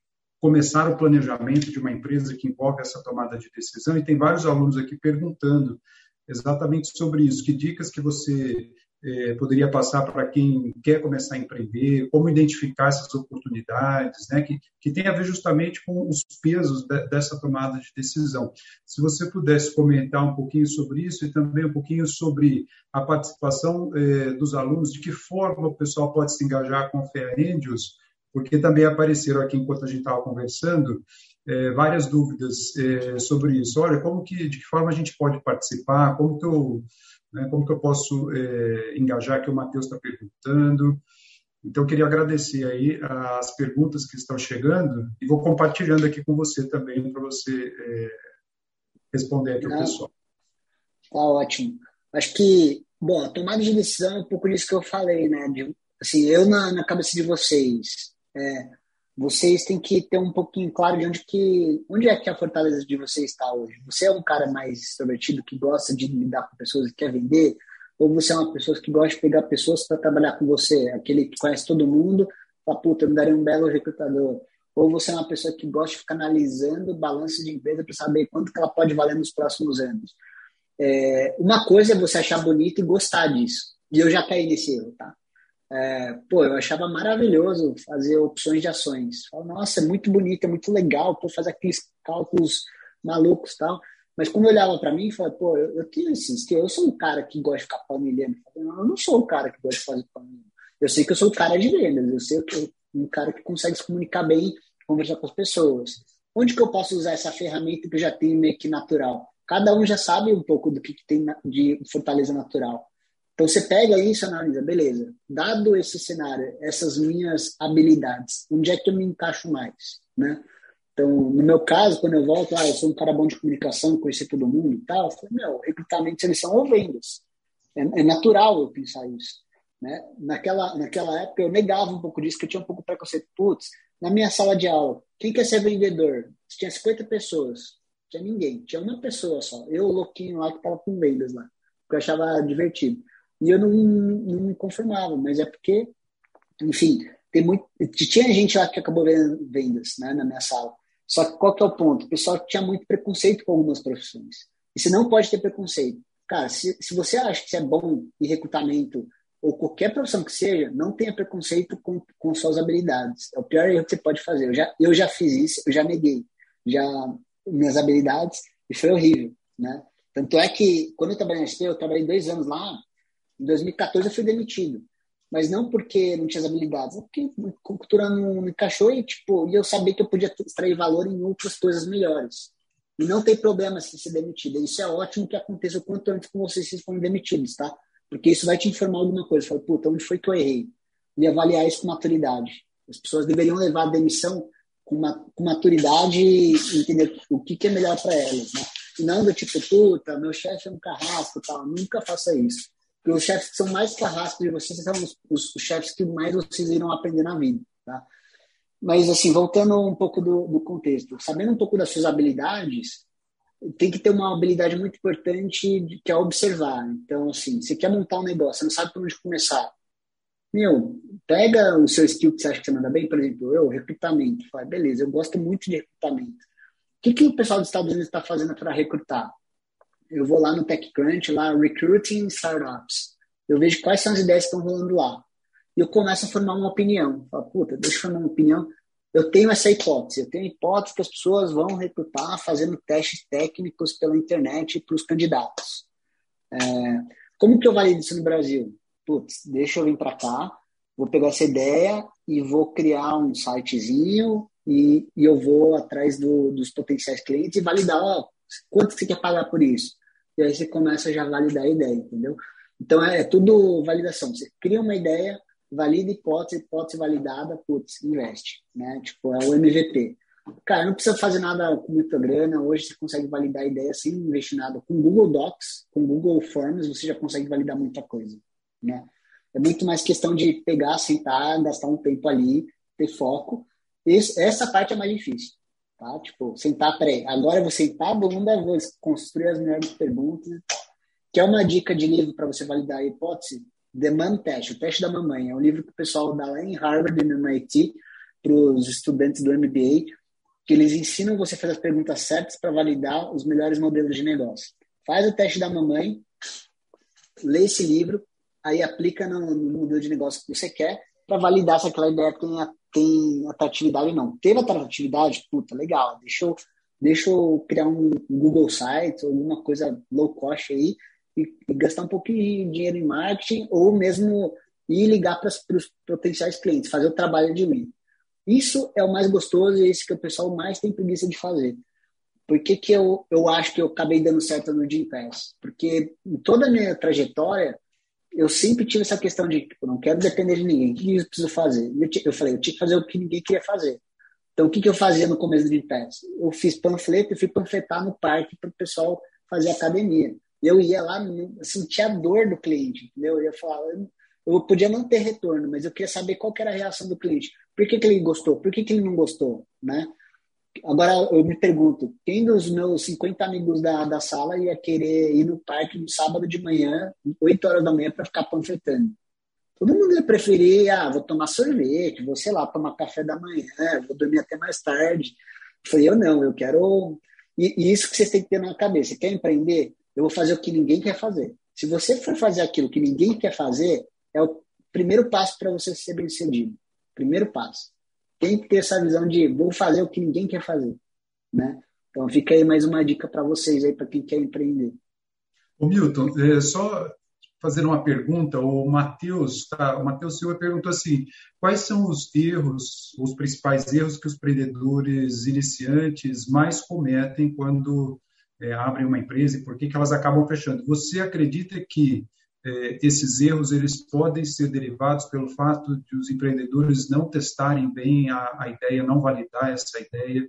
A: começar o planejamento de uma empresa que envolve essa tomada de decisão. E tem vários alunos aqui perguntando exatamente sobre isso. Que dicas que você é, poderia passar para quem quer começar a empreender, como identificar essas oportunidades, né, que, que tem a ver justamente com os pesos de, dessa tomada de decisão. Se você pudesse comentar um pouquinho sobre isso e também um pouquinho sobre a participação é, dos alunos, de que forma o pessoal pode se engajar com a FEA Angels, porque também apareceram aqui enquanto a gente estava conversando é, várias dúvidas é, sobre isso. Olha, como que, de que forma a gente pode participar? Como que eu né? Como que eu posso é, engajar que o Matheus está perguntando? Então, eu queria agradecer aí as perguntas que estão chegando e vou compartilhando aqui com você também para você é, responder aqui ao pessoal.
B: Tá ótimo. Acho que, bom, a tomada de decisão é um pouco disso que eu falei, né? De, assim, eu na, na cabeça de vocês, é, vocês têm que ter um pouquinho claro de onde que onde é que a fortaleza de você está hoje. Você é um cara mais extrovertido que gosta de lidar com pessoas e quer vender, ou você é uma pessoa que gosta de pegar pessoas para trabalhar com você, aquele que conhece todo mundo, fala, puta, me daria um belo recrutador. Ou você é uma pessoa que gosta de ficar analisando balanço de empresa para saber quanto que ela pode valer nos próximos anos. É, uma coisa é você achar bonito e gostar disso. E eu já caí nesse erro, tá? É, pô, eu achava maravilhoso fazer opções de ações. Falo, Nossa, é muito bonito, é muito legal, pô, fazer aqueles cálculos malucos tal. Mas quando eu olhava para mim, falava, pô, eu, eu tenho esses, eu sou um cara que gosta de ficar palmilhando. Eu não sou o cara que gosta de fazer palmilhando. Eu sei que eu sou o cara de vendas, eu sei que eu um cara que consegue se comunicar bem, conversar com as pessoas. Onde que eu posso usar essa ferramenta que eu já tenho meio que natural? Cada um já sabe um pouco do que, que tem de fortaleza natural. Então você pega isso e analisa, beleza, dado esse cenário, essas minhas habilidades, onde é que eu me encaixo mais, né? Então, no meu caso, quando eu volto, ah, eu sou um cara bom de comunicação, conhecer todo mundo e tal, eu falei, meu, recrutamento, seleção ou vendas. É, é, natural eu pensar isso. Né? Naquela, naquela época eu negava um pouco disso, que eu tinha um pouco preconceito. Putz, na minha sala de aula, quem quer ser vendedor? Tinha 50 pessoas, tinha ninguém, tinha uma pessoa só. Eu, louquinho lá, que estava com vendas lá, que eu achava divertido. E eu não, não me conformava, mas é porque, enfim, tem muito, tinha gente lá que acabou vendo vendas né, na minha sala. Só que qual que é o ponto? O pessoal tinha muito preconceito com algumas profissões. E você não pode ter preconceito. Cara, se, se você acha que você é bom em recrutamento ou qualquer profissão que seja, não tenha preconceito com, com suas habilidades. É o pior erro que você pode fazer. Eu já, eu já fiz isso, eu já neguei já minhas habilidades e foi horrível, né? Tanto é que quando eu trabalhei na SPE, eu trabalhei dois anos lá, em 2014 eu fui demitido. Mas não porque não tinha as habilidades, é porque a cultura não me encaixou e, tipo, e eu sabia que eu podia extrair valor em outras coisas melhores. E não tem problema se ser demitido. Isso é ótimo que aconteça o quanto antes com vocês se forem demitidos, tá? Porque isso vai te informar alguma coisa. Fala, puta, onde foi que eu errei? E avaliar isso com maturidade. As pessoas deveriam levar a demissão com, uma, com maturidade e entender o que, que é melhor para elas, né? E não do tipo, puta, meu chefe é um carrasco tal. Nunca faça isso. Porque os chefes que são mais carrascos de vocês são os, os, os, chefes que mais vocês irão aprender na vida, tá? Mas, assim, voltando um pouco do, do contexto, sabendo um pouco das suas habilidades, tem que ter uma habilidade muito importante que é observar. Então, assim, você quer montar um negócio, você não sabe por onde começar. Meu, pega o seu skill que você acha que você manda bem, por exemplo, eu, recrutamento. Fala, beleza, eu gosto muito de recrutamento. O que, que o pessoal dos Estados Unidos está fazendo para recrutar? Eu vou lá no TechCrunch, lá, Recruiting Startups. Eu vejo quais são as ideias que estão rolando lá. E eu começo a formar uma opinião. Falo, puta, deixa eu formar uma opinião. Eu tenho essa hipótese. Eu tenho a hipótese que as pessoas vão recrutar fazendo testes técnicos pela internet para os candidatos. É, como que eu valido isso no Brasil? Putz, deixa eu vir para cá, vou pegar essa ideia e vou criar um sitezinho e, e eu vou atrás do, dos potenciais clientes e validar, ó, quanto você quer pagar por isso? E aí você começa já a validar a ideia, entendeu? Então é, é tudo validação. Você cria uma ideia, valida hipótese, hipótese validada, putz, investe, né? Tipo, é o MVP. Cara, não precisa fazer nada com muita grana. Hoje você consegue validar a ideia sem investir nada. Com Google Docs, com Google Forms, você já consegue validar muita coisa, né? É muito mais questão de pegar, sentar, gastar um tempo ali, ter foco. Esse, essa parte é mais difícil, tá? Tipo, sentar, peraí, agora eu vou sentar a bunda, vou construir as melhores perguntas. Que é uma dica de livro para você validar a hipótese? The Mom Test, o teste da mamãe. É um livro que o pessoal dá lá em Harvard e no MIT para os estudantes do MBA que eles ensinam você a fazer as perguntas certas para validar os melhores modelos de negócio. Faz o teste da mamãe, lê esse livro, aí aplica no, no modelo de negócio que você quer para validar se aquela ideia tem, tem atratividade ou não. Teve atratividade? Puta, legal. Deixa eu, deixa eu criar um Google Site, alguma coisa low cost aí e, e gastar um pouquinho de dinheiro em marketing ou mesmo ir ligar para os potenciais clientes, fazer o trabalho de mim. Isso é o mais gostoso e é isso que o pessoal mais tem preguiça de fazer. Por que, que eu, eu acho que eu acabei dando certo no Gympass? Porque em toda a minha trajetória, eu sempre tive essa questão de, tipo, não quero depender de ninguém, o que eu preciso fazer? Eu, eu falei, eu tinha que fazer o que ninguém queria fazer. Então, o que, que eu fazia no começo do Gympass? Eu fiz panfleto e fui panfletar no parque para o pessoal fazer academia. Eu ia lá, sentia a dor do cliente, entendeu? Eu ia falar, eu podia não ter retorno, mas eu queria saber qual que era a reação do cliente. Por que, que ele gostou? Por que, que ele não gostou? Né? Agora eu me pergunto, quem dos meus 50 amigos da, da sala ia querer ir no parque no sábado de manhã, 8 horas da manhã, para ficar panfletando? Todo mundo ia preferir, ah, vou tomar sorvete, vou, sei lá, tomar café da manhã, vou dormir até mais tarde. Eu falei, eu não, eu quero. E, e isso que vocês têm que ter na cabeça. Quer empreender? Eu vou fazer o que ninguém quer fazer. Se você for fazer aquilo que ninguém quer fazer, é o primeiro passo para você ser bem sucedido. Primeiro passo. Tem que ter essa visão de vou fazer o que ninguém quer fazer, né? Então fica aí mais uma dica para vocês aí para quem quer empreender.
A: O Milton, é, só fazer uma pergunta, o Matheus, tá, o Matheus Silva perguntou assim: quais são os erros, os principais erros que os empreendedores iniciantes mais cometem quando é, abrem uma empresa e por que, que elas acabam fechando? Você acredita que é, esses erros eles podem ser derivados pelo fato de os empreendedores não testarem bem a, a ideia, não validar essa ideia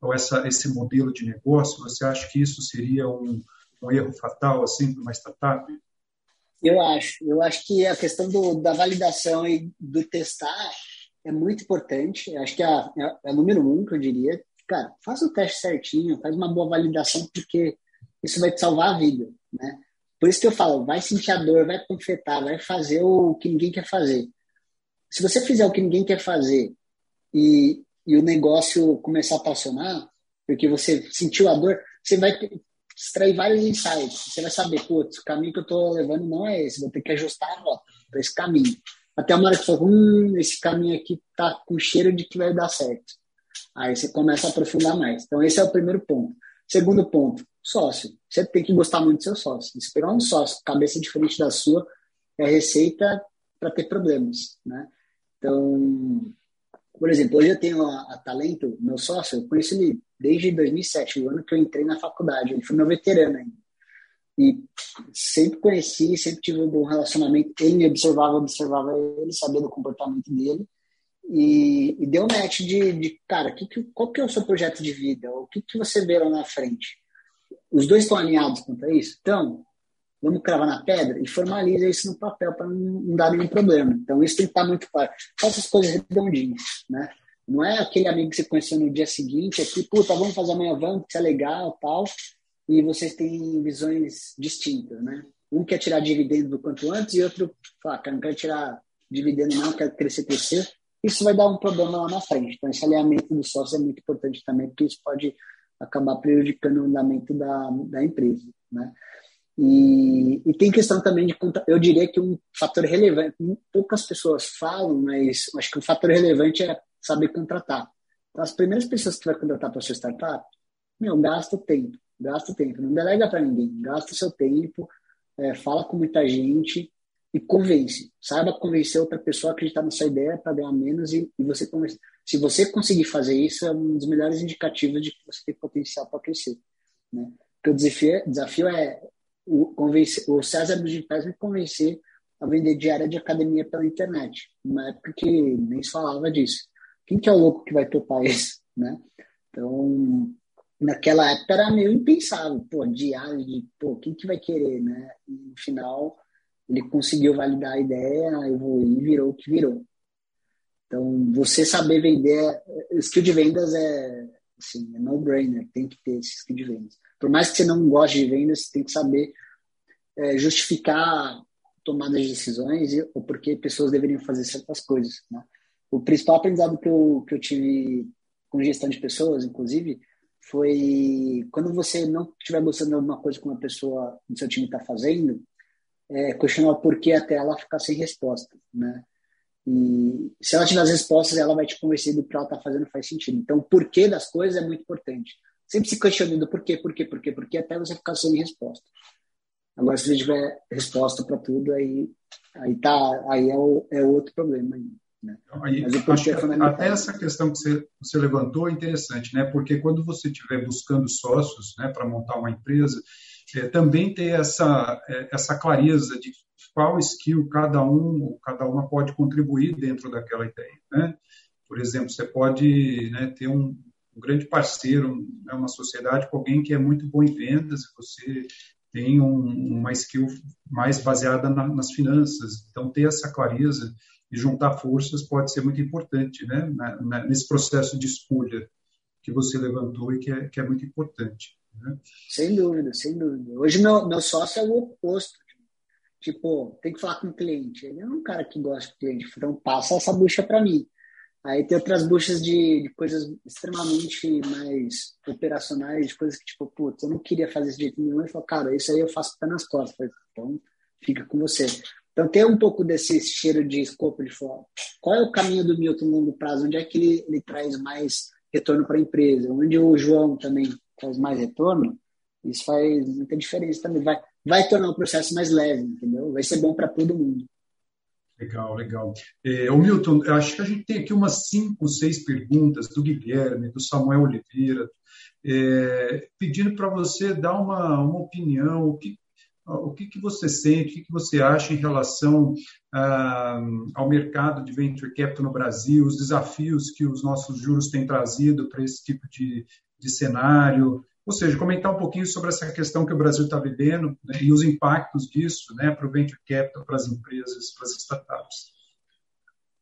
A: ou essa, esse modelo de negócio? Você acha que isso seria um, um erro fatal assim para uma startup?
B: Eu acho. Eu acho que a questão do, da validação e do testar é muito importante. Eu acho que é, é, é número um que eu diria. Cara, faça o teste certinho, faz uma boa validação, porque isso vai te salvar a vida, né? Por isso que eu falo, vai sentir a dor, vai confetar, vai fazer o que ninguém quer fazer. Se você fizer o que ninguém quer fazer e, e o negócio começar a apaixonar, porque você sentiu a dor, você vai extrair vários insights. Você vai saber, putz, o caminho que eu estou levando não é esse, vou ter que ajustar a rota para esse caminho. Até uma hora que você fala, hum, esse caminho aqui tá com cheiro de que vai dar certo. Aí você começa a aprofundar mais. Então, esse é o primeiro ponto. Segundo ponto, sócio. Você tem que gostar muito do seu sócio. Se pegar um sócio cabeça diferente da sua, é receita para ter problemas, né? Então, por exemplo, hoje eu tenho a, a, Talento, meu sócio, eu conheci ele desde 2007, o ano que eu entrei na faculdade. Ele foi meu veterano ainda. E sempre conheci, sempre tive um bom relacionamento. Ele me observava, observava ele, sabia do comportamento dele. E, e deu match de, de cara, que, que, qual que é o seu projeto de vida? O que, que você vê lá na frente? Os dois estão alinhados quanto a isso? Então, vamos cravar na pedra e formaliza isso no papel para não, dar nenhum problema. Então, isso tem que estar muito claro. Faça as coisas redondinhas, né? Não é aquele amigo que você conheceu no dia seguinte, aqui, puta, vamos fazer amanhã, vamos, que isso é legal, tal, e vocês têm visões distintas, né? Um quer tirar dividendo do quanto antes e outro fala, não quero tirar dividendo não, quero crescer, crescer isso vai dar um problema lá na frente. Então, esse alinhamento dos sócios é muito importante também, porque isso pode acabar prejudicando o andamento da, da empresa. Né? E, e tem questão também de eu diria que um fator relevante, poucas pessoas falam, mas acho que um fator relevante é saber contratar. Então, as primeiras pessoas que vai contratar para sua startup, meu, gasta tempo, gasta tempo, não delega para ninguém, gasta seu tempo, é, fala com muita gente, e convence. Saiba convencer outra pessoa a acreditar na sua ideia para ganhar menos e, e você convence. Se você conseguir fazer isso, é um dos melhores indicativos de que você tem potencial para crescer. Né? Porque o desafio, desafio é o, convencer, o César dos Digitais me convencer a vender diária de academia pela internet. Numa época que nem se falava disso. Quem que é o louco que vai topar <laughs> isso? né? Então, naquela época era meio impensável, pô, diário de, pô, quem que vai querer, né? E no final, ele conseguiu validar a ideia, evoluir, virou o que virou. Então, você saber vender, skill de vendas é, assim, é no-brainer, tem que ter esse skill de vendas. Por mais que você não goste de vendas, você tem que saber é, justificar tomadas de decisões e, ou porque pessoas deveriam fazer certas coisas. Né? O principal aprendizado que eu, que eu tive com gestão de pessoas, inclusive, foi quando você não estiver gostando de alguma coisa que uma pessoa do seu time está fazendo, é, questionar o porquê até ela ficar sem resposta, né? E se ela tiver as respostas, ela vai te convencer do que ela está fazendo faz sentido. Então, o porquê das coisas é muito importante. Sempre se questionando porquê, porquê, porquê, porquê, até você ficar sem resposta. Agora, se você tiver resposta para tudo, aí, aí, tá, aí é, o, é outro problema. Né?
A: Aí, acho que é até essa questão que você, você levantou é interessante, né? porque quando você estiver buscando sócios né, para montar uma empresa, é, também ter essa, é, essa clareza de qual skill cada um cada uma pode contribuir dentro daquela ideia. Né? Por exemplo, você pode né, ter um, um, grande parceiro, né, uma sociedade com alguém que é muito bom em vendas, você tem um, uma skill mais baseada na, nas finanças. Então, ter essa clareza e juntar forças pode ser muito importante né, na, na, nesse processo de escolha que você levantou e que é, que é muito importante. Né?
B: Sem dúvida, sem dúvida. Hoje, meu, meu sócio é o oposto. Tipo, tem que falar com o cliente. Ele é um cara que gosta do cliente, então passa essa bucha para mim. Aí tem outras buchas de, de, coisas extremamente mais operacionais, de coisas que, tipo, putz, eu não queria fazer esse jeito nenhum. Ele falou, cara, isso aí eu faço pé nas costas. Então, fica com você. Então, tem um pouco desse cheiro de escopo de fora. Qual é o caminho do Milton longo prazo? Onde é que ele, ele traz mais retorno para a empresa? Onde o João também traz mais retorno? Isso faz muita diferença também. Vai, vai tornar o processo mais leve, entendeu? Vai ser bom para todo mundo.
A: Legal, legal. É, o Milton, acho que a gente tem aqui umas cinco, seis perguntas do Guilherme, do Samuel Oliveira, é, pedindo para você dar uma, uma opinião, o que, o que, que você sente, o que, que você acha em relação ah, ao mercado de venture capital no Brasil, os desafios que os nossos juros têm trazido para esse tipo de, de cenário, ou seja, comentar um pouquinho sobre essa questão que o Brasil está vivendo né, e os impactos disso né, para o venture capital, para as empresas, para as startups.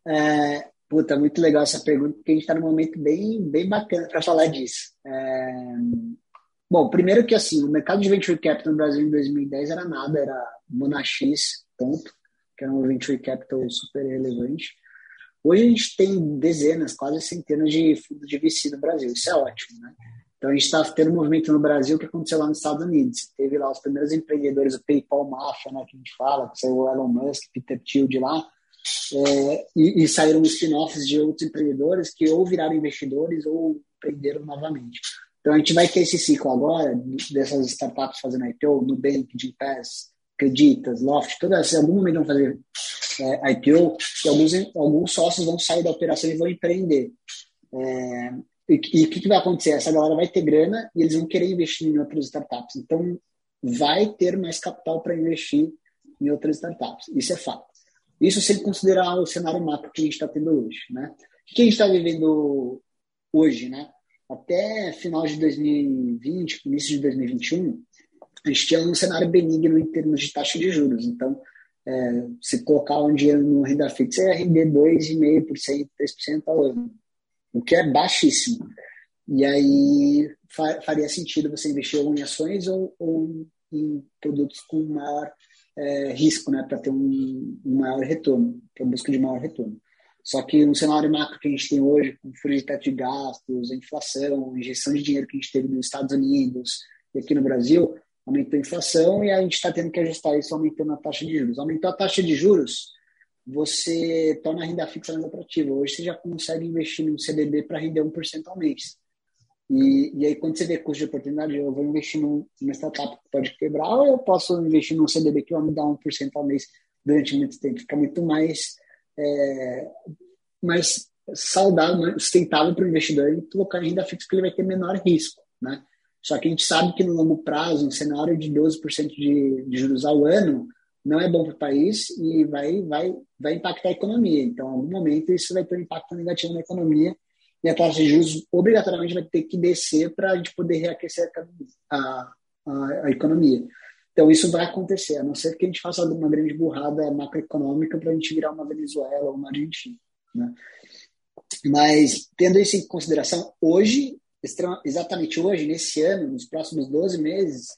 B: É, puta, muito legal essa pergunta, porque a gente está num momento bem, bem bacana para falar disso. É, bom, primeiro que assim, o mercado de venture capital no Brasil em 2010 era nada, era Monax, ponto, que era um venture capital super relevante. Hoje a gente tem dezenas, quase centenas de fundos de VC no Brasil, isso é ótimo, né? Então, a gente está tendo um movimento no Brasil que aconteceu lá nos Estados Unidos. Teve lá os primeiros empreendedores, o PayPal Mafia, né, que a gente fala, que saiu o Elon Musk, Peter Thiel de lá, é, e, e, saíram spin-offs de outros empreendedores que ou viraram investidores ou empreenderam novamente. Então, a gente vai ter esse ciclo agora dessas startups fazendo IPO, Nubank, Gimpass, Creditas, Loft, todas em algum momento vão fazer é, IPO e alguns, alguns sócios vão sair da operação e vão empreender. É, e o que, que, vai acontecer? Essa galera vai ter grana e eles vão querer investir em outras startups. Então, vai ter mais capital para investir em outras startups. Isso é fato. Isso sem considerar o cenário macro que a gente está tendo hoje. Né? O que a gente está vivendo hoje? Né? Até final de 2020, início de 2021, a gente tinha um cenário benigno em termos de taxa de juros. Então, é, se colocar um dinheiro no renda fixa, ia render 2,5%, 3% ao ano o que é baixíssimo. E aí faria sentido você investir ou em ações ou, ou em produtos com maior é, risco, né, para ter um, um, maior retorno, para busca de maior retorno. Só que no cenário macro que a gente tem hoje, com furo de teto de gastos, inflação, injeção de dinheiro que a gente teve nos Estados Unidos e aqui no Brasil, aumentou a inflação e a gente está tendo que ajustar isso aumentando a taxa de juros. Aumentou a taxa de juros, você torna a renda fixa mais atrativa. Hoje você já consegue investir num CDB para render 1% ao mês. E, e aí, quando você vê custo de oportunidade, eu vou investir numa startup que pode quebrar, ou eu posso investir num CDB que vai me dar 1% ao mês durante muito tempo. Fica muito mais, é, mais saudável, mais sustentável para o investidor e colocar em renda fixa, que ele vai ter menor risco. Né? Só que a gente sabe que no longo prazo, um cenário de 12% de, de juros ao ano, não é bom para o país e vai, vai, vai impactar a economia. Então, em algum momento, isso vai ter um impacto negativo na economia e a taxa de juros obrigatoriamente vai ter que descer para a gente poder reaquecer a, a, a, economia. Então, isso vai acontecer, a não ser que a gente faça uma grande burrada macroeconômica para a gente virar uma Venezuela ou uma Argentina. Né? Mas, tendo isso em consideração, hoje, exatamente hoje, nesse ano, nos próximos 12 meses,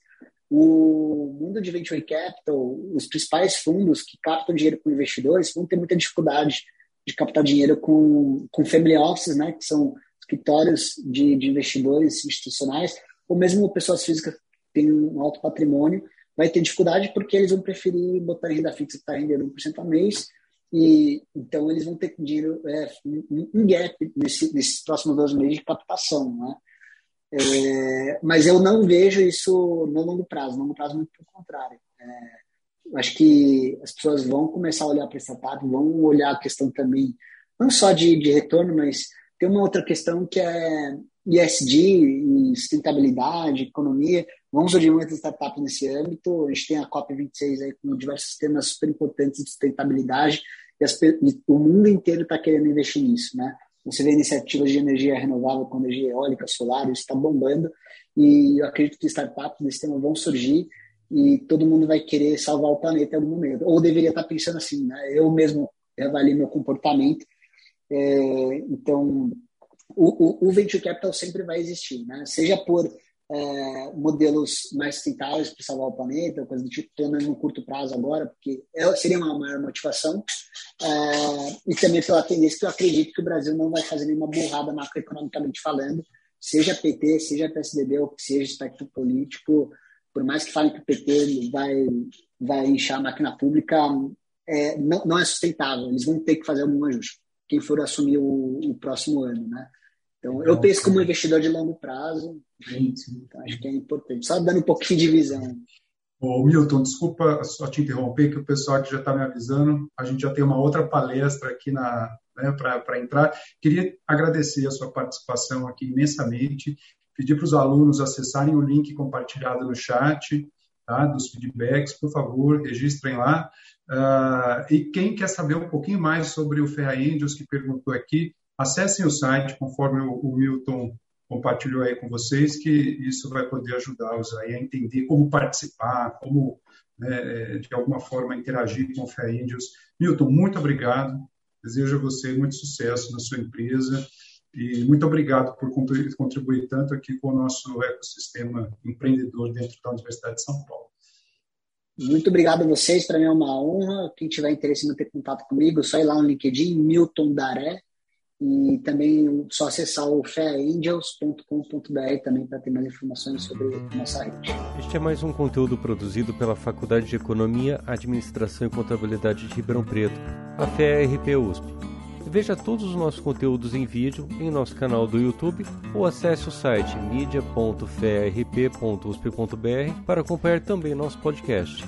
B: o mundo de venture capital, os principais fundos que captam dinheiro com investidores vão ter muita dificuldade de captar dinheiro com, com family offices, né, que são escritórios de, de investidores institucionais, ou mesmo pessoas físicas que têm um alto patrimônio, vai ter dificuldade porque eles vão preferir botar renda fixa que está rendendo 1% ao mês, e então eles vão ter dinheiro, é, um, gap nesse, nesses próximos dois meses de captação, né? É, mas eu não vejo isso no longo prazo, no longo prazo muito pelo contrário. É, acho que as pessoas vão começar a olhar para startup, vão olhar a questão também, não só de, de retorno, mas tem uma outra questão que é ESG, sustentabilidade, economia. Vamos surgir muitas startups nesse âmbito. A gente tem a COP26 aí com diversos temas super importantes de sustentabilidade e, as, o mundo inteiro está querendo investir nisso, né? Você vê iniciativas de energia renovável com energia eólica, solar, isso está bombando. E eu acredito que startups desse tema vão surgir e todo mundo vai querer salvar o planeta em algum momento. Ou deveria estar tá pensando assim, né? Eu mesmo avalio meu comportamento. É, então, o, o, o, venture capital sempre vai existir, né? Seja por é, modelos mais sustentáveis para salvar o planeta, coisa do tipo, pelo menos no curto prazo agora, porque é, seria uma maior motivação, é, e também pela tendência que eu acredito que o Brasil não vai fazer nenhuma burrada macroeconomicamente falando, seja PT, seja PSDB ou seja espectro político, por mais que falem que o PT vai, vai inchar a máquina pública, é, não, não é sustentável, eles vão ter que fazer algum ajuste, quem for assumir o, o próximo ano, né? Então, eu penso como investidor de longo prazo, então, acho que é importante. Só dando um pouquinho de visão.
A: Ô, Milton, desculpa só te interromper, que o pessoal aqui já está me avisando. A gente já tem uma outra palestra aqui na, né, para entrar. Queria agradecer a sua participação aqui imensamente. Pedir para os alunos acessarem o link compartilhado no chat, tá, dos feedbacks, por favor, registrem lá. Uh, e quem quer saber um pouquinho mais sobre o Ferra Angels, que perguntou aqui, acessem o site, conforme o, o Milton compartilhou aí com vocês, que isso vai poder ajudá-los aí a entender como participar, como, né, de alguma forma, interagir com o Fé Índios. Milton, muito obrigado. Desejo a você muito sucesso na sua empresa e muito obrigado por contribuir tanto aqui com o nosso ecossistema empreendedor dentro da Universidade de São Paulo.
B: Muito obrigado a vocês, para mim é uma honra. Quem tiver interesse em ter contato comigo, só ir lá no LinkedIn, Milton Daré, e também só acessar o feangels.com.br também para ter mais informações sobre a nossa rede.
C: Este é mais um conteúdo produzido pela Faculdade de Economia, Administração e Contabilidade de Ribeirão Preto, a FEARP USP. Veja todos os nossos conteúdos em vídeo em nosso canal do YouTube ou acesse o site media.fearp.usp.br para acompanhar também nosso podcast.